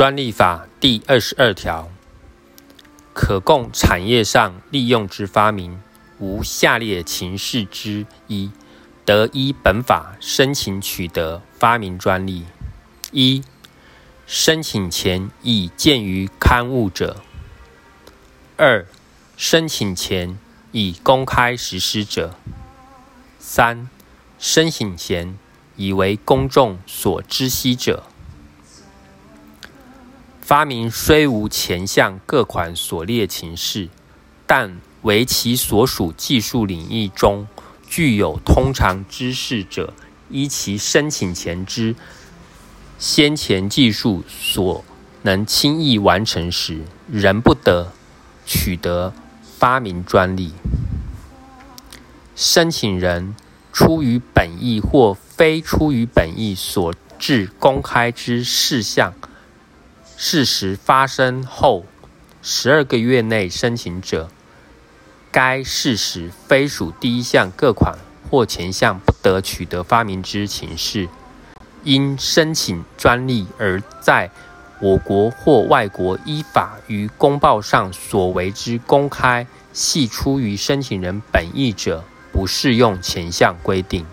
专利法第二十二条，可供产业上利用之发明，无下列情事之一，得依本法申请取得发明专利：一、申请前已见于刊物者；二、申请前已公开实施者；三、申请前已为公众所知悉者。发明虽无前项各款所列情事，但为其所属技术领域中具有通常知识者，依其申请前之先前技术所能轻易完成时，仍不得取得发明专利。申请人出于本意或非出于本意所致公开之事项。事实发生后十二个月内申请者，该事实非属第一项各款或前项不得取得发明之情事，因申请专利而在我国或外国依法于公报上所为之公开，系出于申请人本意者，不适用前项规定。